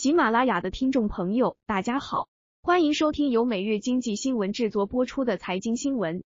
喜马拉雅的听众朋友，大家好，欢迎收听由每日经济新闻制作播出的财经新闻。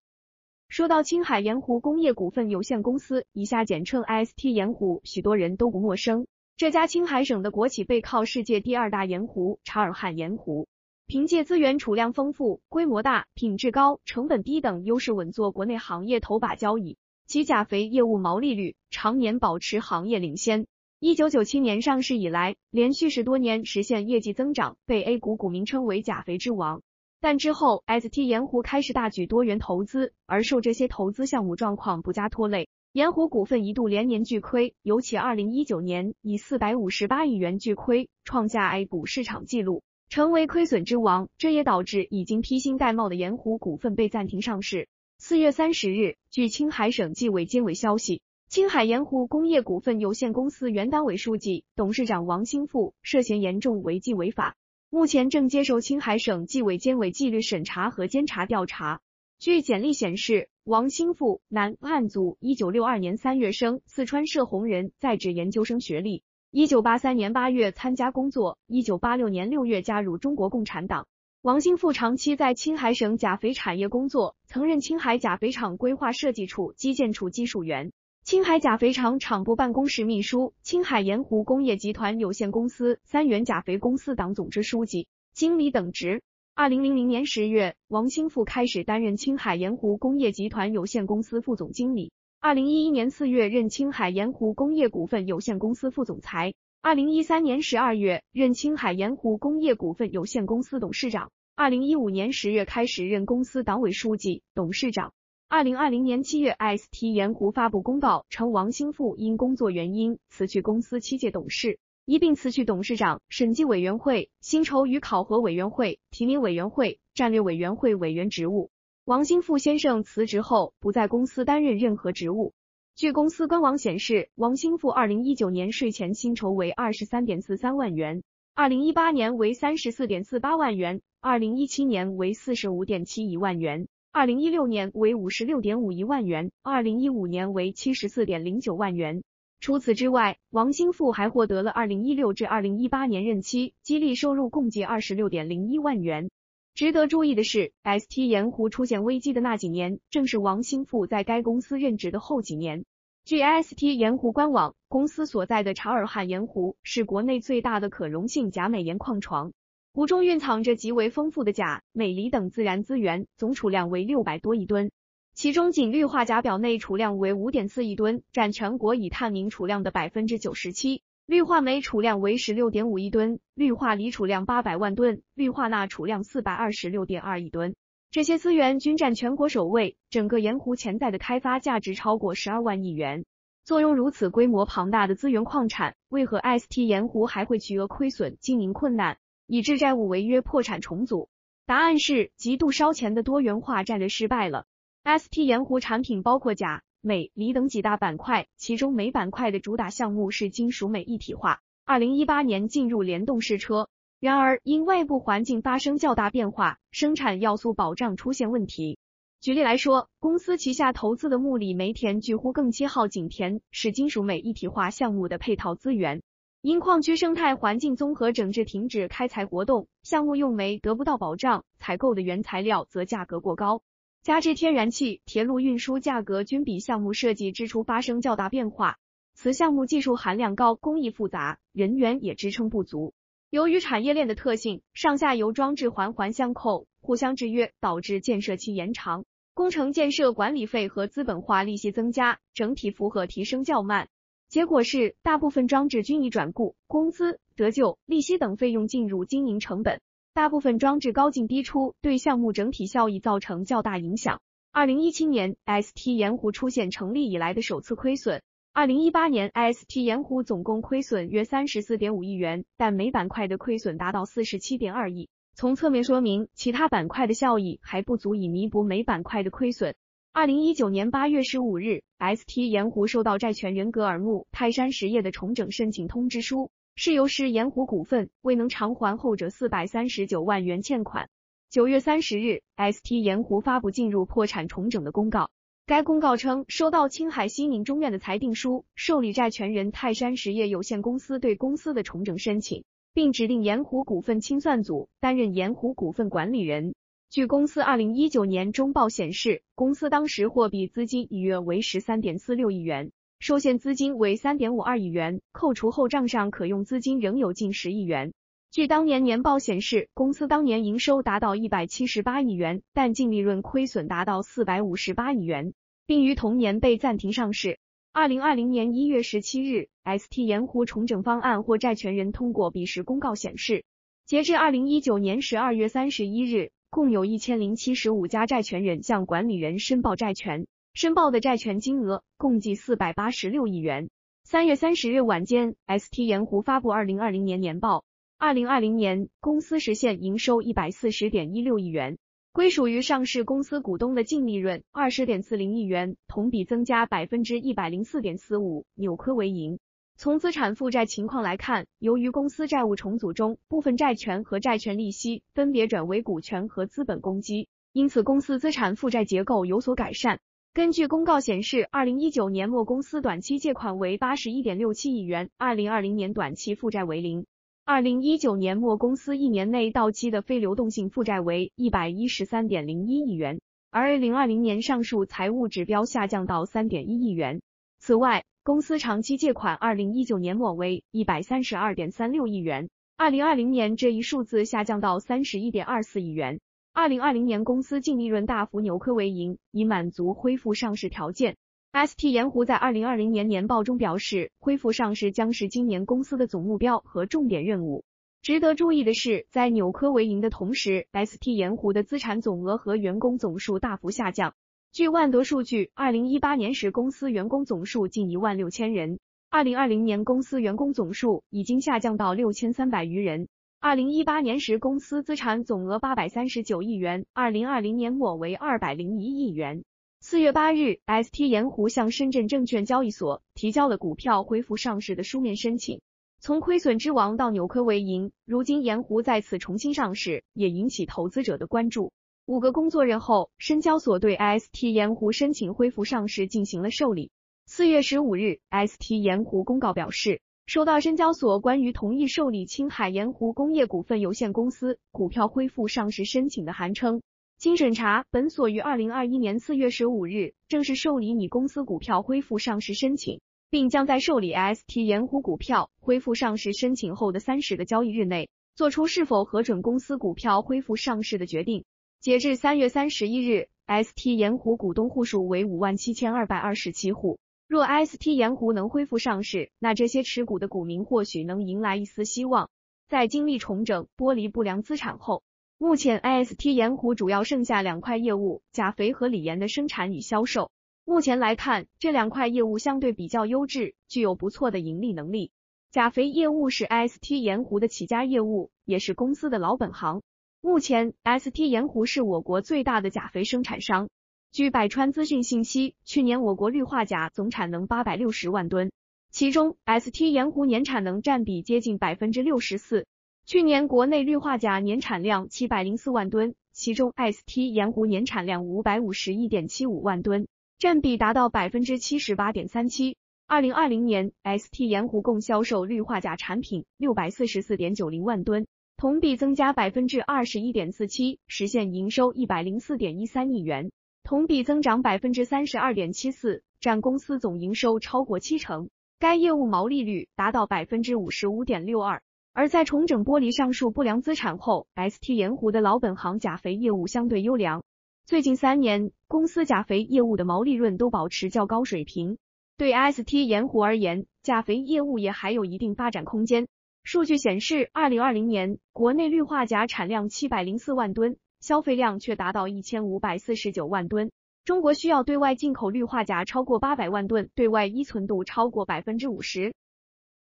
说到青海盐湖工业股份有限公司（以下简称 IST 盐湖），许多人都不陌生。这家青海省的国企背靠世界第二大盐湖——察尔汗盐湖，凭借资源储量丰富、规模大、品质高、成本低等优势，稳坐国内行业头把交椅。其钾肥业务毛利率常年保持行业领先。一九九七年上市以来，连续十多年实现业绩增长，被 A 股股民称为“钾肥之王”。但之后，ST 盐湖开始大举多元投资，而受这些投资项目状况不佳拖累，盐湖股份一度连年巨亏，尤其二零一九年以四百五十八亿元巨亏，创下 A 股市场纪录，成为亏损之王。这也导致已经披星戴帽的盐湖股份被暂停上市。四月三十日，据青海省纪委监委消息。青海盐湖工业股份有限公司原党委书记、董事长王兴富涉嫌严重违纪违法，目前正接受青海省纪委监委纪律审查和监察调查。据简历显示，王兴富，男，汉族，一九六二年三月生，四川射洪人，在职研究生学历。一九八三年八月参加工作，一九八六年六月加入中国共产党。王兴富长期在青海省钾肥产业工作，曾任青海钾肥厂规划设计处、基建处技术员。青海钾肥厂厂部办公室秘书，青海盐湖工业集团有限公司三元钾肥公司党总支书记、经理等职。二零零零年十月，王兴富开始担任青海盐湖工业集团有限公司副总经理。二零一一年四月，任青海盐湖工业股份有限公司副总裁。二零一三年十二月，任青海盐湖工业股份有限公司董事长。二零一五年十月开始任公司党委书记、董事长。二零二零年七月，ST 盐湖发布公告称，王兴富因工作原因辞去公司七届董事，一并辞去董事长、审计委员会、薪酬与考核委员会、提名委员会、战略委员会委员职务。王兴富先生辞职后，不在公司担任任何职务。据公司官网显示，王兴富二零一九年税前薪酬为二十三点四三万元，二零一八年为三十四点四八万元，二零一七年为四十五点七一万元。二零一六年为五十六点五一万元，二零一五年为七十四点零九万元。除此之外，王兴富还获得了二零一六至二零一八年任期激励收入共计二十六点零一万元。值得注意的是，ST 盐湖出现危机的那几年，正是王兴富在该公司任职的后几年。据 ST 盐湖官网，公司所在的察尔汗盐湖是国内最大的可溶性钾镁盐矿床。湖中蕴藏着极为丰富的钾、镁、锂等自然资源，总储量为六百多亿吨，其中仅氯化钾表内储量为五点四亿吨，占全国已探明储量的百分之九十七；氯化镁储量为十六点五亿吨，氯化锂储量八百万吨，氯化钠储量四百二十六点二亿吨。这些资源均占全国首位，整个盐湖潜在的开发价值超过十二万亿元。坐拥如此规模庞大的资源矿产，为何 ST 盐湖还会巨额亏损、经营困难？以致债务违约、破产重组？答案是极度烧钱的多元化战略失败了。ST 盐湖产品包括钾、镁、锂等几大板块，其中镁板块的主打项目是金属镁一体化，二零一八年进入联动试车。然而因外部环境发生较大变化，生产要素保障出现问题。举例来说，公司旗下投资的木里煤田聚沪艮七号井田是金属镁一体化项目的配套资源。因矿区生态环境综合整治停止开采活动，项目用煤得不到保障，采购的原材料则价格过高，加之天然气、铁路运输价格均比项目设计之初发生较大变化，此项目技术含量高，工艺复杂，人员也支撑不足。由于产业链的特性，上下游装置环环相扣，互相制约，导致建设期延长，工程建设管理费和资本化利息增加，整体负荷提升较慢。结果是，大部分装置均已转固，工资、得救、利息等费用进入经营成本，大部分装置高进低出，对项目整体效益造成较大影响。二零一七年，ST 盐湖出现成立以来的首次亏损。二零一八年，ST 盐湖总共亏损约三十四点五亿元，但煤板块的亏损达到四十七点二亿。从侧面说明，其他板块的效益还不足以弥补煤板块的亏损。二零一九年八月十五日，ST 盐湖收到债权人格尔木泰山实业的重整申请通知书，事由是盐湖股份未能偿还后者四百三十九万元欠款。九月三十日，ST 盐湖发布进入破产重整的公告。该公告称，收到青海西宁中院的裁定书，受理债权人泰山实业有限公司对公司的重整申请，并指定盐湖股份清算组担任盐湖股份管理人。据公司二零一九年中报显示，公司当时货币资金一约为十三点四六亿元，受限资金为三点五二亿元，扣除后账上可用资金仍有近十亿元。据当年年报显示，公司当年营收达到一百七十八亿元，但净利润亏损达到四百五十八亿元，并于同年被暂停上市。二零二零年一月十七日，ST 盐湖重整方案获债权人通过彼时公告显示，截至二零一九年十二月三十一日，共有一千零七十五家债权人向管理人申报债权，申报的债权金额共计四百八十六亿元。三月三十日晚间，ST 盐湖发布二零二零年年报，二零二零年公司实现营收一百四十点一六亿元。归属于上市公司股东的净利润二十点四零亿元，同比增加百分之一百零四点四五，扭亏为盈。从资产负债情况来看，由于公司债务重组中，部分债权和债权利息分别转为股权和资本公积，因此公司资产负债结构有所改善。根据公告显示，二零一九年末公司短期借款为八十一点六七亿元，二零二零年短期负债为零。二零一九年末，公司一年内到期的非流动性负债为一百一十三点零一亿元，而二零二零年上述财务指标下降到三点一亿元。此外，公司长期借款二零一九年末为一百三十二点三六亿元，二零二零年这一数字下降到三十一点二四亿元。二零二零年公司净利润大幅扭亏为盈，以满足恢复上市条件。ST 盐湖在二零二零年年报中表示，恢复上市将是今年公司的总目标和重点任务。值得注意的是，在扭亏为盈的同时，ST 盐湖的资产总额和员工总数大幅下降。据万德数据，二零一八年时公司员工总数近一万六千人，二零二零年公司员工总数已经下降到六千三百余人。二零一八年时公司资产总额八百三十九亿元，二零二零年末为二百零一亿元。四月八日，ST 盐湖向深圳证券交易所提交了股票恢复上市的书面申请。从亏损之王到扭亏为盈，如今盐湖再次重新上市，也引起投资者的关注。五个工作日后，深交所对 ST 盐湖申请恢复上市进行了受理。四月十五日，ST 盐湖公告表示，收到深交所关于同意受理青海盐湖工业股份有限公司股票恢复上市申请的函称。经审查，本所于二零二一年四月十五日正式受理你公司股票恢复上市申请，并将在受理 ST 盐湖股票恢复上市申请后的三十个交易日内，作出是否核准公司股票恢复上市的决定。截至三月三十一日，ST 盐湖股东户数为五万七千二百二十七户。若 ST 盐湖能恢复上市，那这些持股的股民或许能迎来一丝希望。在经历重整、剥离不良资产后。目前 ST 盐湖主要剩下两块业务：钾肥和锂盐的生产与销售。目前来看，这两块业务相对比较优质，具有不错的盈利能力。钾肥业务是 ST 盐湖的起家业务，也是公司的老本行。目前，ST 盐湖是我国最大的钾肥生产商。据百川资讯信息，去年我国氯化钾总产能八百六十万吨，其中 ST 盐湖年产能占比接近百分之六十四。去年国内氯化钾年产量七百零四万吨，其中 ST 盐湖年产量五百五十一点七五万吨，占比达到百分之七十八点三七。二零二零年，ST 盐湖共销售氯化钾产品六百四十四点九零万吨，同比增加百分之二十一点四七，实现营收一百零四点一三亿元，同比增长百分之三十二点七四，占公司总营收超过七成。该业务毛利率达到百分之五十五点六二。而在重整剥离上述不良资产后，ST 盐湖的老本行钾肥业务相对优良。最近三年，公司钾肥业务的毛利润都保持较高水平。对 ST 盐湖而言，钾肥业务也还有一定发展空间。数据显示，二零二零年国内氯化钾产量七百零四万吨，消费量却达到一千五百四十九万吨。中国需要对外进口氯化钾超过八百万吨，对外依存度超过百分之五十。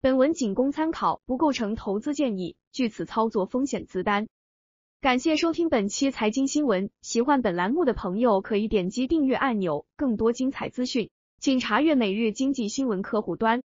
本文仅供参考，不构成投资建议，据此操作风险自担。感谢收听本期财经新闻，喜欢本栏目的朋友可以点击订阅按钮，更多精彩资讯，请查阅每日经济新闻客户端。